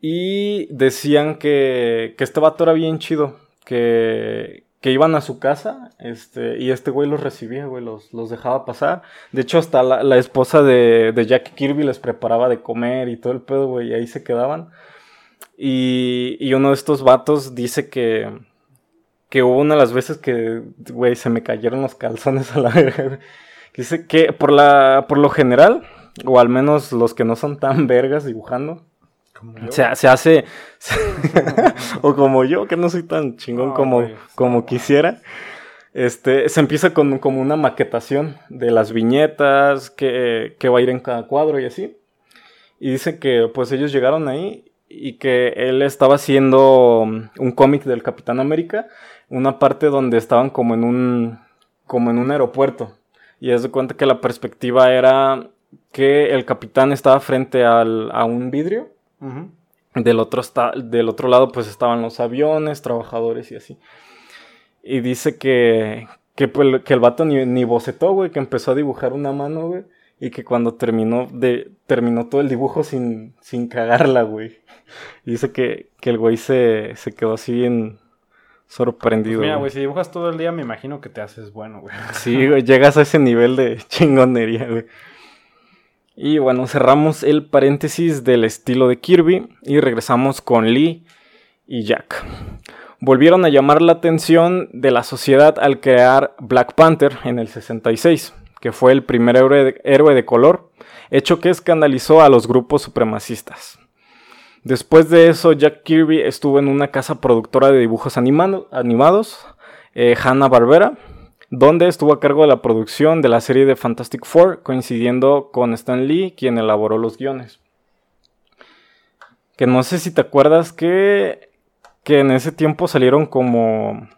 Y decían que, que este vato era bien chido, que, que iban a su casa este, y este güey los recibía, güey, los, los dejaba pasar. De hecho, hasta la, esposa de, de Jack Kirby les preparaba de comer y todo el pedo, güey, y ahí se quedaban. Y, y uno de estos vatos dice que, que hubo una de las veces que, güey, se me cayeron los calzones a la verga. Dice que por, la, por lo general, o al menos los que no son tan vergas dibujando, se, se, hace, o como yo, que no soy tan chingón como, como quisiera, este, se empieza con como una maquetación de las viñetas, que, que va a ir en cada cuadro y así. Y dice que pues ellos llegaron ahí y que él estaba haciendo un cómic del Capitán América una parte donde estaban como en un, como en un aeropuerto. Y es de cuenta que la perspectiva era que el capitán estaba frente al, a un vidrio. Del, otro del otro lado pues estaban los aviones, trabajadores y así. Y dice que, que, pues, que el vato ni, ni bocetó, güey, que empezó a dibujar una mano, güey. Y que cuando terminó, de, terminó todo el dibujo sin, sin cagarla, güey. Y dice que, que el güey se, se quedó así en, sorprendido. Pues mira, güey, si dibujas todo el día, me imagino que te haces bueno, güey. Sí, güey, llegas a ese nivel de chingonería, güey. Y bueno, cerramos el paréntesis del estilo de Kirby y regresamos con Lee y Jack. Volvieron a llamar la atención de la sociedad al crear Black Panther en el 66, que fue el primer héroe de color, hecho que escandalizó a los grupos supremacistas. Después de eso, Jack Kirby estuvo en una casa productora de dibujos animados, eh, Hanna-Barbera, donde estuvo a cargo de la producción de la serie de Fantastic Four, coincidiendo con Stan Lee, quien elaboró los guiones. Que no sé si te acuerdas que, que en ese tiempo salieron como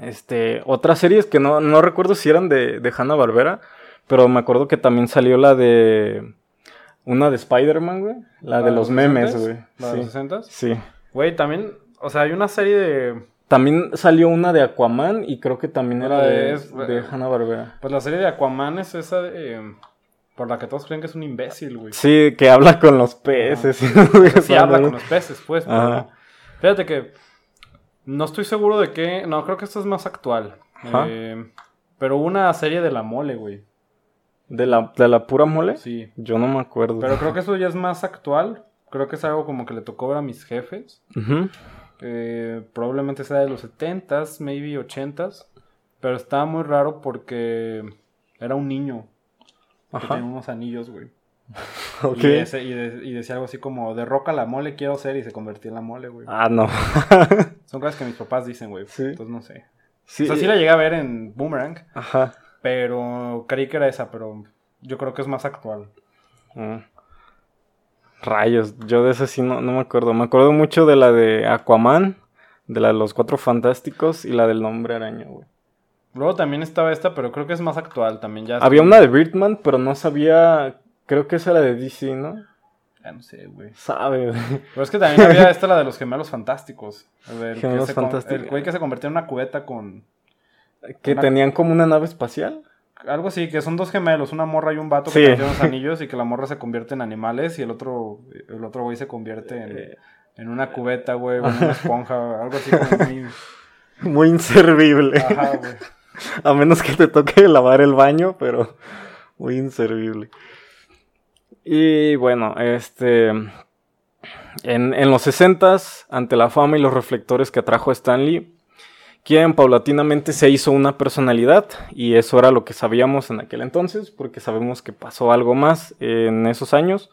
este, otras series que no, no recuerdo si eran de, de Hanna-Barbera, pero me acuerdo que también salió la de una de Spider-Man, güey. La, de los, memes, güey. ¿La de los 60 Sí. Güey, también, o sea, hay una serie de... También salió una de Aquaman y creo que también era de, de, Hanna-Barbera. Pues la serie de Aquaman es esa de... por la que todos creen que es un imbécil, güey. Sí, que habla con los peces. sí, habla con los peces, pues. Pero, fíjate que no estoy seguro de qué... No, creo que esto es más actual. Eh, pero una serie de la mole, güey. ¿De la, ¿De la pura mole? Sí. Yo no me acuerdo. Pero creo que eso ya es más actual. Creo que es algo como que le tocó ver a mis jefes. Probablemente sea de los 70s, maybe 80s. Pero estaba muy raro porque era un niño que tenía unos anillos, güey. Y, y, decía algo así como, de roca la mole quiero ser y se convertía en la mole, güey. Ah, no. Son cosas que mis papás dicen, güey. ¿Sí? Entonces no sé. Sí. O sea, sí la llegué a ver en Boomerang. Ajá. Pero creí que era esa, pero yo creo que es más actual. Mm. Rayos, yo de esa sí no, me acuerdo. Me acuerdo mucho de la de Aquaman, de la de los Cuatro Fantásticos y la del Nombre Araña, güey. Luego también estaba esta, pero creo que es más actual también. ya Había una de Birdman, pero no sabía. Creo que esa era de DC, ¿no? Ya no sé, güey. Sabe, güey. Pero es que también había esta, la de los gemelos fantásticos. gemelos fantásticos. El güey que se convirtió en una cubeta con que tenían como una nave espacial. Algo así, que son dos gemelos, una morra y un vato que tienen los anillos y que la morra se convierte en animales y el otro, el otro güey se convierte en, eh, en una cubeta, güey, en una esponja, algo así como muy... Muy inservible. Ajá, güey. A menos que te toque lavar el baño, pero muy inservible. Y bueno, este... En, en los 60 ante la fama y los reflectores que atrajo Stanley, quien paulatinamente se hizo una personalidad y eso era lo que sabíamos en aquel entonces porque sabemos que pasó algo más en esos años.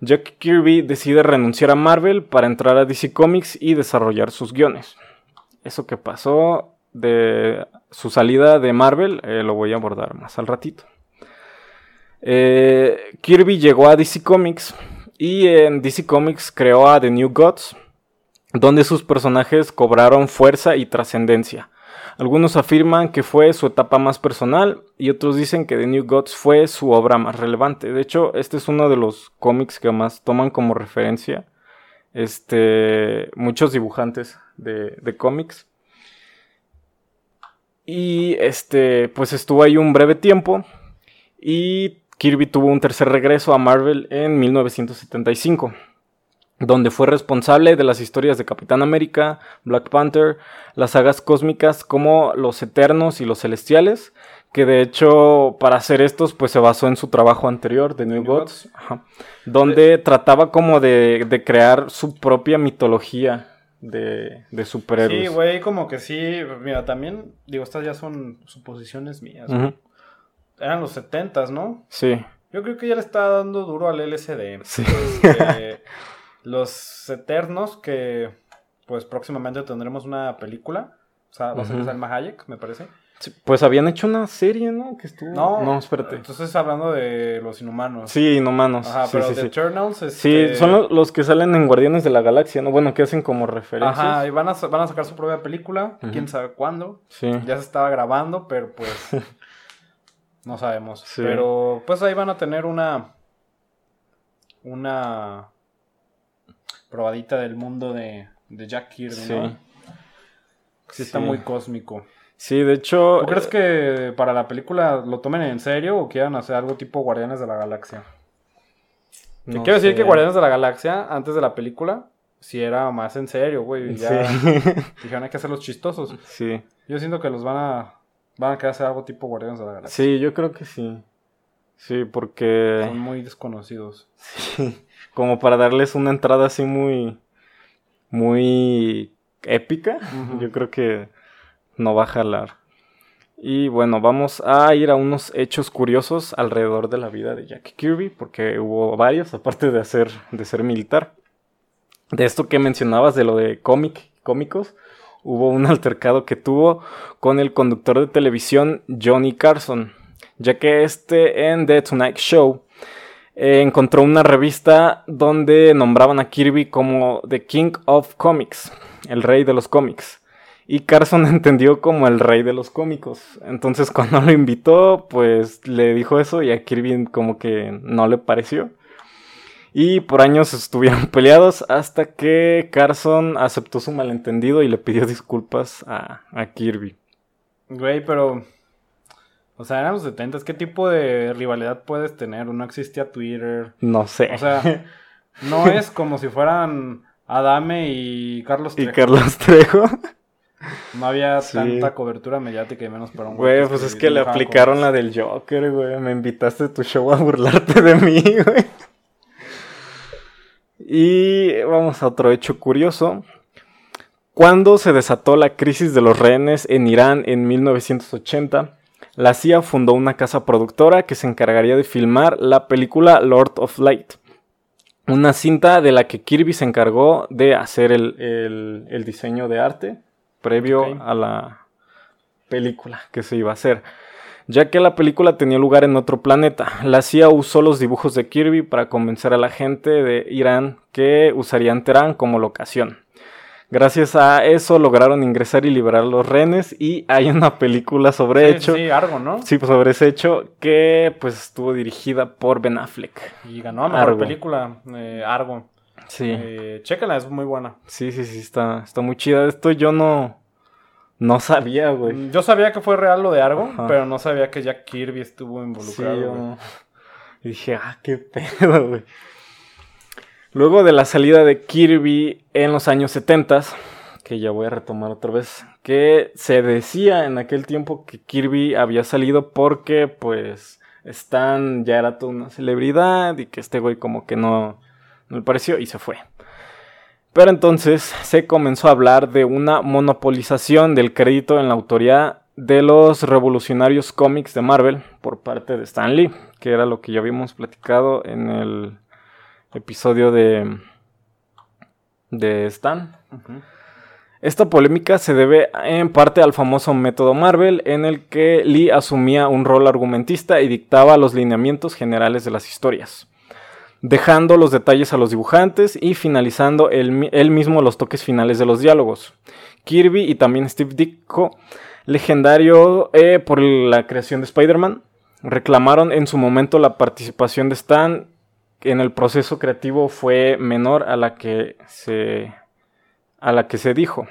Jack Kirby decide renunciar a Marvel para entrar a DC Comics y desarrollar sus guiones. Eso que pasó de su salida de Marvel eh, lo voy a abordar más al ratito. Eh, Kirby llegó a DC Comics y en DC Comics creó a The New Gods, donde sus personajes cobraron fuerza y trascendencia. Algunos afirman que fue su etapa más personal y otros dicen que The New Gods fue su obra más relevante. De hecho, este es uno de los cómics que más toman como referencia este, muchos dibujantes de, de cómics. Y este, pues estuvo ahí un breve tiempo y Kirby tuvo un tercer regreso a Marvel en 1975 donde fue responsable de las historias de Capitán América, Black Panther, las sagas cósmicas como Los Eternos y Los Celestiales, que de hecho para hacer estos pues se basó en su trabajo anterior de New, Gods, donde trataba como de, crear su propia mitología de, de superhéroes. Sí, güey, como que sí, mira, también, digo, estas ya son suposiciones mías. Eran los setentas, ¿no? Sí. Yo creo que ya le está dando duro al LSD. Sí. Este, los Eternos, que pues próximamente tendremos una película. O sea, va a ser Salma Hayek, me parece. pues habían hecho una serie, ¿no? Que estuvo. No, no, espérate. Entonces hablando de los inhumanos. Sí, inhumanos. Ajá, pero de Eternals. Sí, este son los, que salen en Guardianes de la Galaxia, ¿no? Bueno, que hacen como referencias. Ajá, y van a, van a sacar su propia película. Quién sabe cuándo. Sí. Ya se estaba grabando, pero pues. no sabemos. Pero pues ahí van a tener una. Una probadita del mundo de, Jack Kirby, sí. ¿no? Sí, está muy cósmico. Sí, de hecho. ¿Tú crees eh, que para la película lo tomen en serio o quieran hacer algo tipo Guardianes de la Galaxia? Te quiero decir que Guardianes de la Galaxia, antes de la película, sí era más en serio, güey. Ya dijeron hay que hacerlos chistosos. Sí. Yo siento que los van a. Van a querer hacer algo tipo Guardianes de la Galaxia. Sí, yo creo que sí. Sí, porque. Son muy desconocidos. Sí como para darles una entrada así muy, muy épica, yo creo que no va a jalar. Y bueno, vamos a ir a unos hechos curiosos alrededor de la vida de Jack Kirby, porque hubo varios, aparte de, hacer, de ser militar. De esto que mencionabas, de lo de cómic, cómicos, hubo un altercado que tuvo con el conductor de televisión Johnny Carson, ya que este en The Tonight Show eh, encontró una revista donde nombraban a Kirby como The King of Comics, el rey de los cómics. Y Carson entendió como el rey de los cómicos. Entonces cuando lo invitó, pues le dijo eso y a Kirby como que no le pareció. Y por años estuvieron peleados hasta que Carson aceptó su malentendido y le pidió disculpas a, a Kirby. Güey, pero o sea, eran los 70, ¿qué tipo de rivalidad puedes tener? No existía Twitter. No sé. O sea, no es como si fueran Adame y Carlos Trejo. Y Carlos Trejo. No había tanta cobertura mediática y menos para un güey. pues es que le aplicaron la del Joker, güey. Me invitaste a tu show a burlarte de mí, güey. Y vamos a otro hecho curioso. Cuando se desató la crisis de los rehenes en Irán en 1980, la CIA fundó una casa productora que se encargaría de filmar la película Lord of Light. Una cinta de la que Kirby se encargó de hacer el, diseño de arte previo a la película que se iba a hacer. Ya que la película tenía lugar en otro planeta, la CIA usó los dibujos de Kirby para convencer a la gente de Irán que usarían Teherán como locación. Gracias a eso lograron ingresar y liberar los renes y hay una película sobre hecho. Sí, Argo, ¿no? Sí, pues sobre ese hecho que pues estuvo dirigida por Ben Affleck. Y ganó a mejor película, eh, Argo. Sí. Eh, chécala, es muy buena. Sí, sí, sí, está, está muy chida. Esto yo no, no sabía, güey. Mm, yo sabía que fue real lo de Argo, pero no sabía que Jack Kirby estuvo involucrado. Sí, Y dije, ah, qué pedo, güey. Luego de la salida de Kirby en los años 70, que ya voy a retomar otra vez, que se decía en aquel tiempo que Kirby había salido porque pues Stan ya era toda una celebridad y que este güey como que no, no le pareció y se fue. Pero entonces se comenzó a hablar de una monopolización del crédito en la autoría de los revolucionarios cómics de Marvel por parte de Stan Lee, que era lo que ya habíamos platicado en el episodio de, de Stan. Esta polémica se debe en parte al famoso método Marvel, en el que Lee asumía un rol argumentista y dictaba los lineamientos generales de las historias, dejando los detalles a los dibujantes y finalizando él, mismo los toques finales de los diálogos. Kirby y también Steve Ditko, legendario eh, por la creación de Spider-Man, reclamaron en su momento la participación de Stan en el proceso creativo fue menor a la que se a la que se dijo.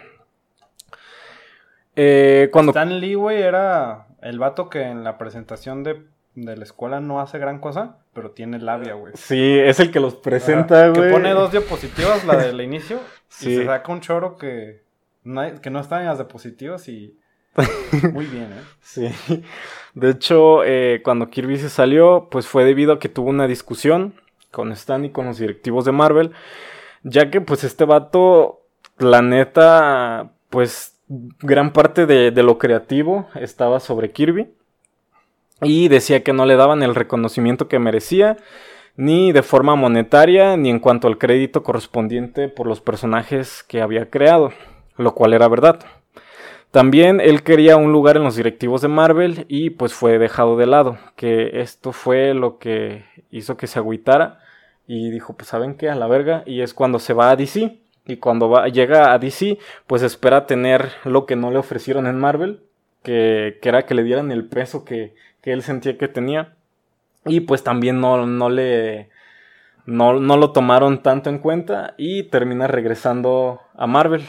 Eh, cuando... Stan Lee, güey, era el vato que en la presentación de, la escuela no hace gran cosa, pero tiene labia, güey. Sí, es el que los presenta, güey. Que pone dos diapositivas, la del inicio, y se saca un choro que no, que no está en las diapositivas y... Muy bien, ¿eh? Sí. De hecho, eh, cuando Kirby se salió, pues fue debido a que tuvo una discusión con Stan y con los directivos de Marvel, ya que pues este vato la neta, pues gran parte de, lo creativo estaba sobre Kirby. Y decía que no le daban el reconocimiento que merecía, ni de forma monetaria, ni en cuanto al crédito correspondiente por los personajes que había creado, lo cual era verdad. También él quería un lugar en los directivos de Marvel y pues fue dejado de lado, que esto fue lo que hizo que se agüitara y dijo pues saben qué, a la verga, y es cuando se va a DC y cuando va, llega a DC, pues espera tener lo que no le ofrecieron en Marvel, que, era que le dieran el peso que, él sentía que tenía. Y pues también no, no le... No, no, lo tomaron tanto en cuenta y termina regresando a Marvel.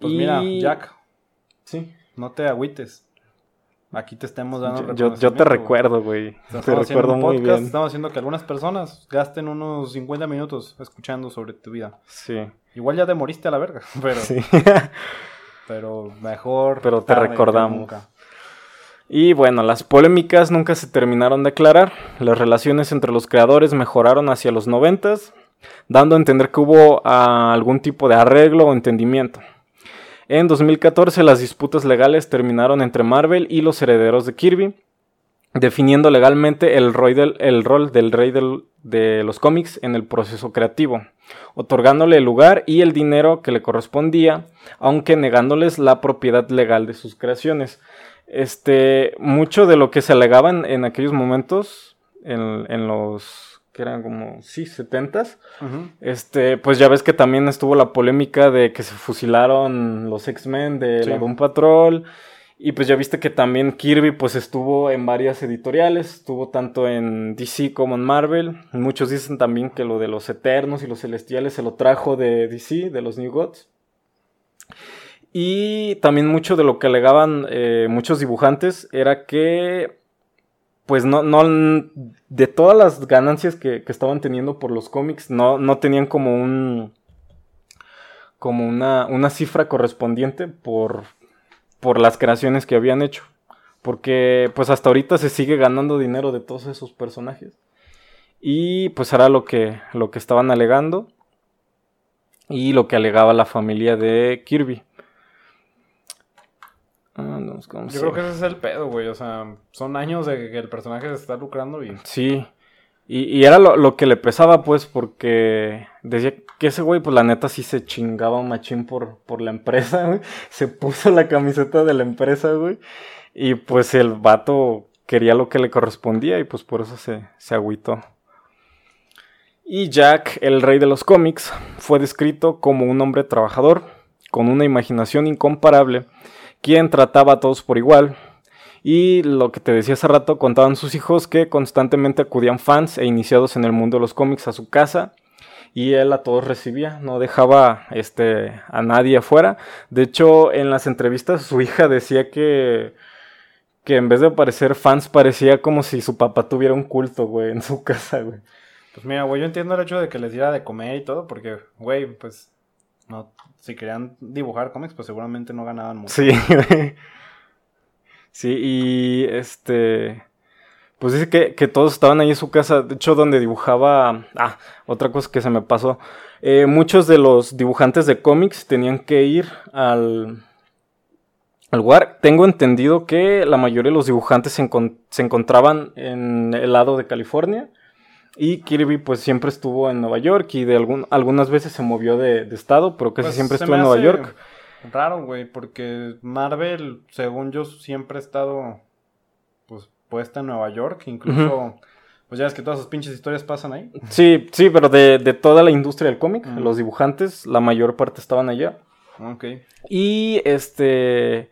Pues mira, Jack. Sí. No te agüites. Aquí te estemos dando Yo, yo te recuerdo, güey. te recuerdo muy bien. Estamos haciendo que algunas personas gasten unos 50 minutos escuchando sobre tu vida. Sí. Igual ya te moriste a la verga, pero... Sí. pero mejor... Pero te recordamos. Y bueno, las polémicas nunca se terminaron de aclarar. Las relaciones entre los creadores mejoraron hacia los noventas, dando a entender que hubo ah, algún tipo de arreglo o entendimiento. En 2014 las disputas legales terminaron entre Marvel y los herederos de Kirby, definiendo legalmente el, rol del rey de los cómics en el proceso creativo, otorgándole el lugar y el dinero que le correspondía, aunque negándoles la propiedad legal de sus creaciones. Este, mucho de lo que se alegaban en aquellos momentos, en los que eran como, sí, 70s. Este, pues ya ves que también estuvo la polémica de que se fusilaron los X-Men de la Doom Patrol. Y pues ya viste que también Kirby pues estuvo en varias editoriales, estuvo tanto en DC como en Marvel. Muchos dicen también que lo de los Eternos y los Celestiales se lo trajo de DC, de los New Gods. Y también mucho de lo que alegaban eh, muchos dibujantes era que pues no, no, de todas las ganancias que, estaban teniendo por los cómics, no, no tenían como un, como una, una cifra correspondiente por, por las creaciones que habían hecho. Porque pues hasta ahorita se sigue ganando dinero de todos esos personajes. Y pues era lo que, lo que estaban alegando. Y lo que alegaba la familia de Kirby. Ah, Yo creo que ese es el pedo, güey. O sea, son años de que el personaje se está lucrando y. Sí. Y, era lo, que le pesaba, pues, porque decía que ese güey, pues la neta sí se chingaba un machín por, por la empresa, güey. Se puso la camiseta de la empresa, güey. Y pues el vato quería lo que le correspondía y pues por eso se, se agüitó. Y Jack, el rey de los cómics, fue descrito como un hombre trabajador, con una imaginación incomparable quien trataba a todos por igual. Y lo que te decía hace rato, contaban sus hijos que constantemente acudían fans e iniciados en el mundo de los cómics a su casa. Y él a todos recibía, no dejaba este, a nadie afuera. De hecho, en las entrevistas su hija decía que, que en vez de parecer fans parecía como si su papá tuviera un culto, güey, en su casa, güey. Pues mira, güey, yo entiendo el hecho de que les diera de comer y todo, porque, güey, pues no, si querían dibujar cómics, pues seguramente no ganaban mucho. Sí, sí, y este. Pues dice que, todos estaban ahí en su casa. De hecho, donde dibujaba. Ah, otra cosa que se me pasó. Eh, muchos de los dibujantes de cómics tenían que ir al, al lugar. Tengo entendido que la mayoría de los dibujantes se, se encontraban en el lado de California Y Kirby pues siempre estuvo en Nueva York y de algún, algunas veces se movió de, estado, pero casi pues, siempre estuvo en Nueva York. Raro, güey, porque Marvel, según yo, siempre ha estado pues puesta en Nueva York, incluso... Pues ya ves que todas esas pinches historias pasan ahí. Sí, sí, pero de, toda la industria del cómic, los dibujantes, la mayor parte estaban allá. Ok. Y este,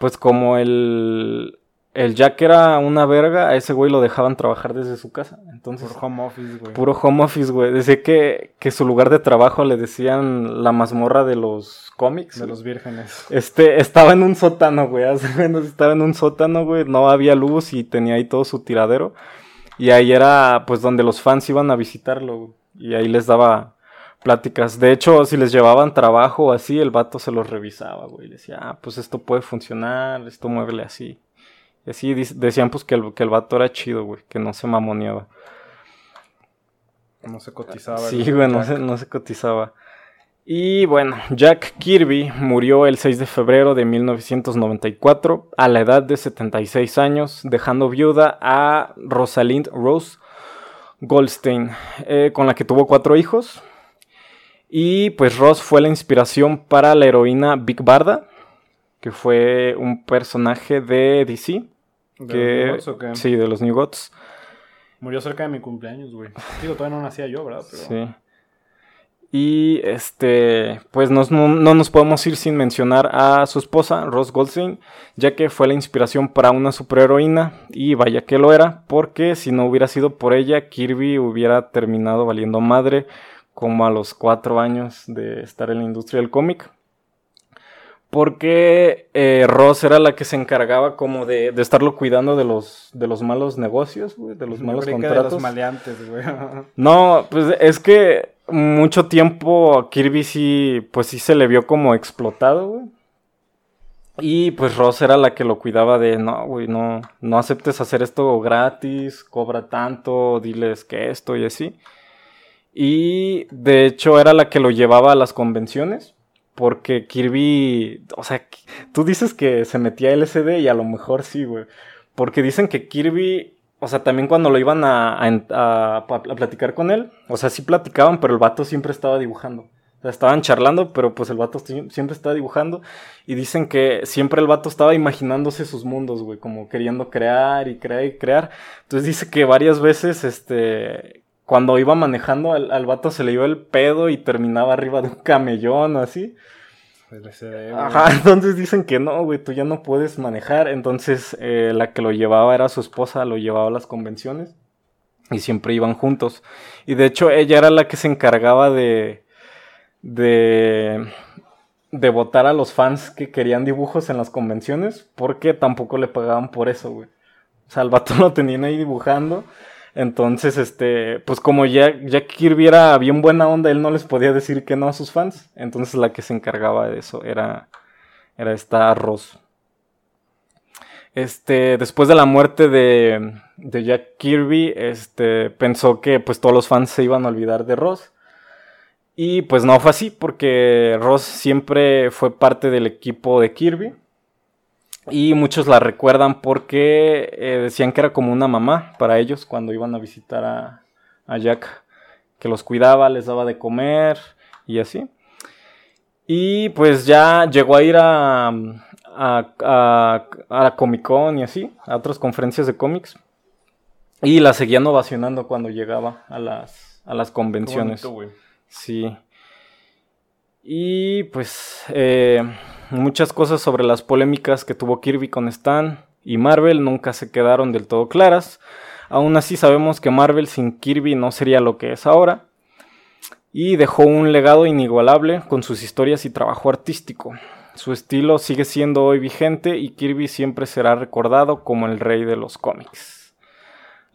pues como el, el Jack era una verga, a ese güey lo dejaban trabajar desde su casa. Entonces, puro home office, güey. Puro home office, güey. Decía que, que su lugar de trabajo le decían la mazmorra de los cómics. De los vírgenes. Este, estaba en un sótano, güey. Estaba en un sótano, güey. No había luz y tenía ahí todo su tiradero. Y ahí era, pues, donde los fans iban a visitarlo. Y ahí les daba pláticas. De hecho, si les llevaban trabajo así, el vato se los revisaba, güey. Decía, ah, pues esto puede funcionar, esto muévele así. Y así decían, pues, que el, que el vato era chido, güey, que no se mamoneaba. No se cotizaba. Sí, güey, no se, no se cotizaba. Y bueno, Jack Kirby murió el 6 de febrero de 1994 a la edad de 76 años, dejando viuda a Rosalind Rose Goldstein, eh, con la que tuvo cuatro hijos. Y pues Ross fue la inspiración para la heroína Big Barda, que fue un personaje de DC. ¿De los o qué? Sí, de los New Gods. Murió cerca de mi cumpleaños, güey. Digo, todavía no nacía yo, ¿verdad? Sí. Y este, pues no, nos podemos ir sin mencionar a su esposa, Ross Goldstein, ya que fue la inspiración para una superheroína, y vaya que lo era, porque si no hubiera sido por ella, Kirby hubiera terminado valiendo madre como a los cuatro años de estar en la industria del cómic. Porque eh, Ross era la que se encargaba como de, estarlo cuidando de los, de los malos negocios, de los malos contratos. De los maleantes, güey. No, pues es que mucho tiempo Kirby sí, pues sí se le vio como explotado, güey. Y pues Ross era la que lo cuidaba de, no, güey, no, no aceptes hacer esto gratis, cobra tanto, diles que esto y así. Y de hecho era la que lo llevaba a las convenciones. Porque Kirby, o sea, tú dices que se metía LSD y a lo mejor sí, güey. Porque dicen que Kirby o sea, también cuando lo iban a, platicar con él, o sea, sí platicaban, pero el vato siempre estaba dibujando. O sea, estaban charlando, pero pues el vato siempre estaba dibujando. Y dicen que siempre el vato estaba imaginándose sus mundos, güey, como queriendo crear y crear y crear. Entonces dice que varias veces, este, cuando iba manejando, al, al vato se le iba el pedo y terminaba arriba de un camellón o así. Ajá, entonces dicen que no, güey, tú ya no puedes manejar. Entonces eh, la que lo llevaba era su esposa, lo llevaba a las convenciones y siempre iban juntos. Y de hecho ella era la que se encargaba de, de, de votar a los fans que querían dibujos en las convenciones porque tampoco le pagaban por eso, güey. O sea, el vato lo tenían ahí dibujando entonces, este, pues como ya, ya Kirby era bien buena onda, él no les podía decir que no a sus fans. Entonces la que se encargaba de eso era, era esta Ross. Este, después de la muerte de, de Jack Kirby, este, pensó que pues todos los fans se iban a olvidar de Ross. Y pues no fue así, porque Ross siempre fue parte del equipo de Kirby. Y muchos la recuerdan porque eh, decían que era como una mamá para ellos cuando iban a visitar a, Jack, que los cuidaba, les daba de comer y así. Y pues ya llegó a ir a, a, la Comic Con y así, a otras conferencias de cómics. Y la seguían ovacionando cuando llegaba a las, a las convenciones. sí. Y pues eh, muchas cosas sobre las polémicas que tuvo Kirby con Stan y Marvel nunca se quedaron del todo claras. Aún así sabemos que Marvel sin Kirby no sería lo que es ahora. Y dejó un legado inigualable con sus historias y trabajo artístico. Su estilo sigue siendo hoy vigente y Kirby siempre será recordado como el rey de los cómics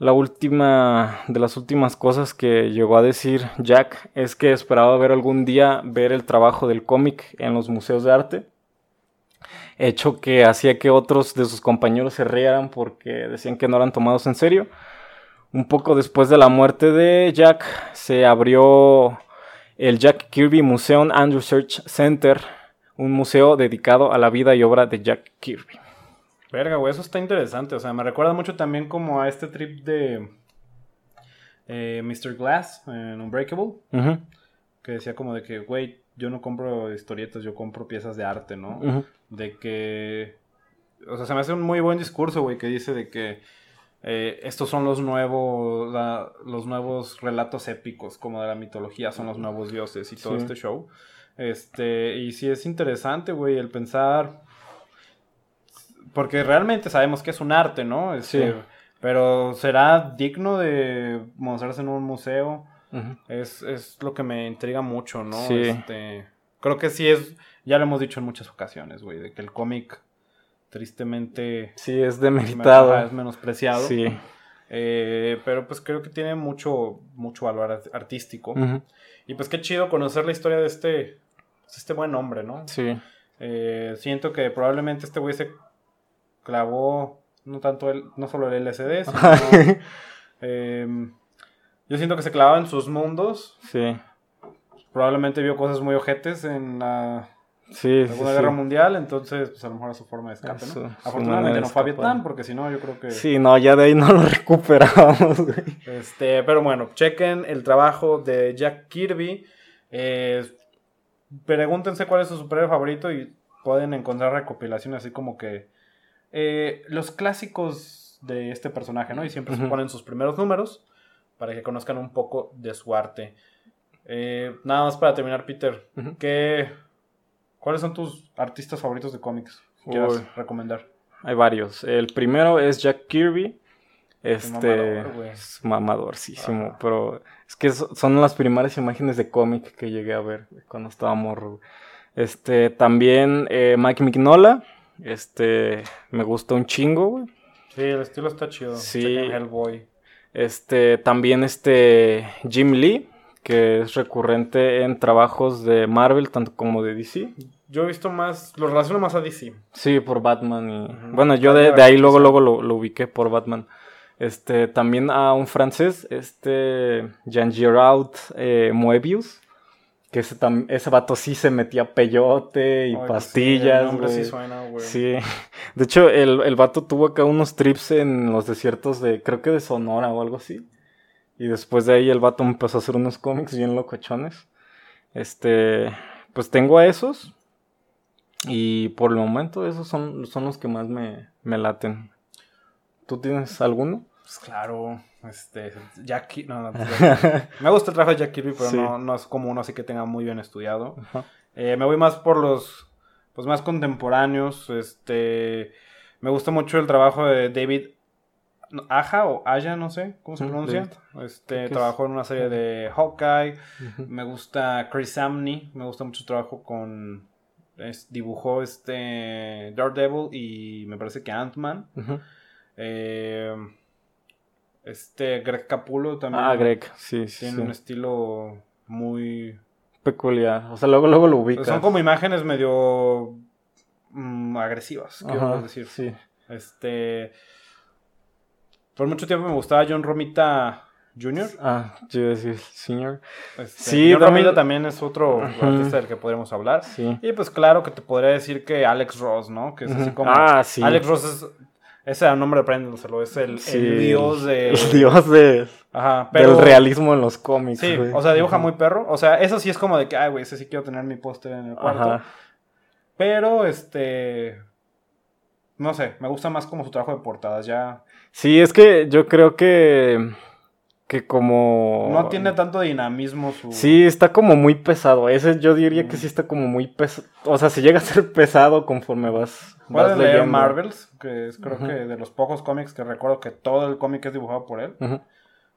la última de las últimas cosas que llegó a decir Jack es que esperaba ver algún día ver el trabajo del cómic en los museos de arte. Hecho que hacía que otros de sus compañeros se rieran porque decían que no eran tomados en serio. Un poco después de la muerte de Jack se abrió el Jack Kirby Museum and Research Center, un museo dedicado a la vida y obra de Jack Kirby. Verga, güey, eso está interesante. O sea, me recuerda mucho también como a este trip de. eh, Mr. Glass en Unbreakable, que decía como de que, güey, yo no compro historietas, yo compro piezas de arte, ¿no? De que, o sea, se me hace un muy buen discurso, güey, que dice de que eh, estos son los nuevos, los nuevos relatos épicos, como de la mitología, son los nuevos dioses y todo este show. Este, y sí es interesante, güey, el pensar, porque realmente sabemos que es un arte, ¿no? Este, sí. Pero será digno de mostrarse en un museo. es, lo que me intriga mucho, ¿no? Sí. Este, creo que sí es, ya lo hemos dicho en muchas ocasiones, güey, de que el cómic tristemente... Sí, es demeritado. Es menospreciado. Sí. Eh, pero pues creo que tiene mucho, mucho valor artístico. Y pues qué chido conocer la historia de este, este buen hombre, ¿no? Sí. Eh, siento que probablemente este güey se clavó no tanto el, no solo el LSD, sino em, yo siento que se clavaba en sus mundos. Sí. Probablemente vio cosas muy ojetes en la Segunda Guerra Mundial, entonces pues a lo mejor es su forma de escape, ¿no? Afortunadamente no fue a Vietnam, porque si no yo creo que... Sí, no, ya de ahí no lo recuperamos, güey. Este, pero bueno, chequen el trabajo de Jack Kirby. Eh, pregúntense cuál es su superhéroe favorito y pueden encontrar recopilaciones así como que eh, los clásicos de este personaje, ¿no? Y siempre se ponen sus primeros números para que conozcan un poco de su arte. Eh, nada más para terminar, Peter, ¿cuáles son tus artistas favoritos de cómics que quieras recomendar? Hay varios. El primero es Jack Kirby. Este es mamadorcísimo, pero es que son las primeras imágenes de cómic que llegué a ver cuando estaba morro. Este, también eh, Mike Mignola, este, me gusta un chingo, güey. Sí, el estilo está chido. Sí. Hellboy. Este, también este Jim Lee, que es recurrente en trabajos de Marvel, tanto como de DC. Yo he visto más, lo relaciono más a DC. Sí, por Batman y... Bueno, yo de, ahí luego, luego lo, ubiqué por Batman. Este, también a un francés, este, Jean Giraud eh, Moebius, que ese, ese vato sí se metía peyote y pastillas. Sí, sí, De hecho, el, el, vato tuvo acá unos trips en los desiertos de, creo que de Sonora o algo así. Y después de ahí el vato empezó a hacer unos cómics bien locochones. Este, pues tengo a esos. Y por el momento esos son, son los que más me, me laten. ¿Tú tienes alguno? Pues claro. Este, Jack no, me gusta el trabajo de Jack Kirby, pero no, es como uno así que tenga muy bien estudiado. Eh, me voy más por los, pues más contemporáneos. Este, me gusta mucho el trabajo de David Aja o Aya, no sé cómo se pronuncia. Este, trabajó en una serie de Hawkeye. Me gusta Chris Samney, me gusta mucho su trabajo con dibujó este Daredevil y me parece que Ant-Man. eh, este Greg Capulo también. Ah, Greg, sí, sí. Tiene un estilo muy peculiar. O sea, luego, luego lo ubicas. Son como imágenes medio mm, agresivas, quiero decir. Sí. Este. Por mucho tiempo me gustaba John Romita Jr. Ah, yo iba a decir Senior. Este, sí, John Romita también es otro artista del que podríamos hablar. Sí. Y pues claro que te podría decir que Alex Ross, ¿no? Que es así como. Ah, sí. Alex Ross es ese era el nombre de es el, el, dios de... El dios de... Ajá, pero... Del realismo en los cómics. Sí, o sea, dibuja muy perro. O sea, eso sí es como de que, ay, güey, ese sí quiero tener mi póster en el cuarto. Ajá. Pero, este... No sé, me gusta más como su trabajo de portadas, ya... Sí, es que yo creo que que como... No tiene tanto dinamismo su... Sí, está como muy pesado. Ese yo diría que sí está como muy pesado. O sea, si llega a ser pesado conforme vas... vas leer Marvels, que es creo que de los pocos cómics que recuerdo que todo el cómic es dibujado por él.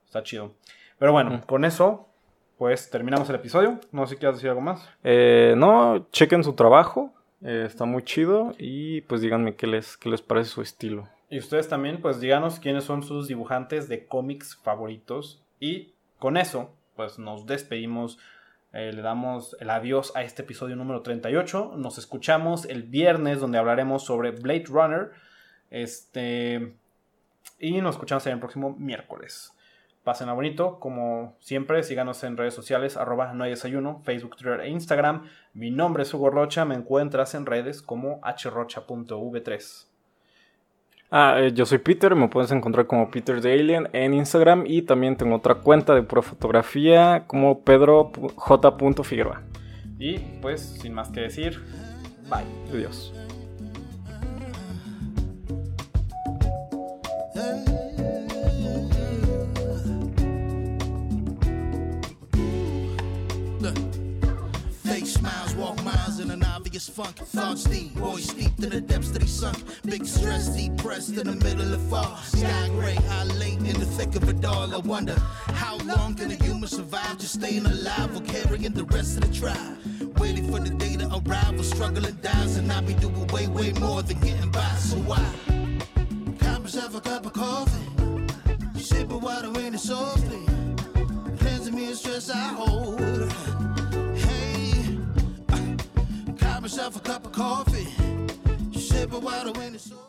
Está chido. Pero bueno, con eso, pues terminamos el episodio. No sé si quieres decir algo más. Eh, no, chequen su trabajo. Eh, está muy chido. Y pues díganme qué les, qué les parece su estilo. Y ustedes también, pues díganos quiénes son sus dibujantes de cómics favoritos. Y con eso, pues nos despedimos. Eh, le damos el adiós a este episodio número 38. Nos escuchamos el viernes donde hablaremos sobre Blade Runner. Este. Y nos escuchamos el próximo miércoles. Pasen a bonito, como siempre, síganos en redes sociales, arroba no hay desayuno, Facebook, Twitter e Instagram. Mi nombre es Hugo Rocha, me encuentras en redes como hrocha.v3. Ah, eh, yo soy Peter, me puedes encontrar como Peter the Alien en Instagram y también tengo otra cuenta de pura fotografía como Pedro J. Figueroa. Y pues, sin más que decir, bye. Adiós. Obvious funk. Thoughts deep, boys steeped in the depths that he sunk. Big stress, depressed in the middle of fall. Sky gray, high late in the thick of it all. I wonder how long can a human survive just staying alive or carrying the rest of the tribe? Waiting for the day to arrive or struggling dies and I be doing way, way more than getting by. So why? Cop myself a cup of coffee, sip of water in it softly. Cleansing me of stress I hold. yourself a cup of coffee. Sip a water when it's over.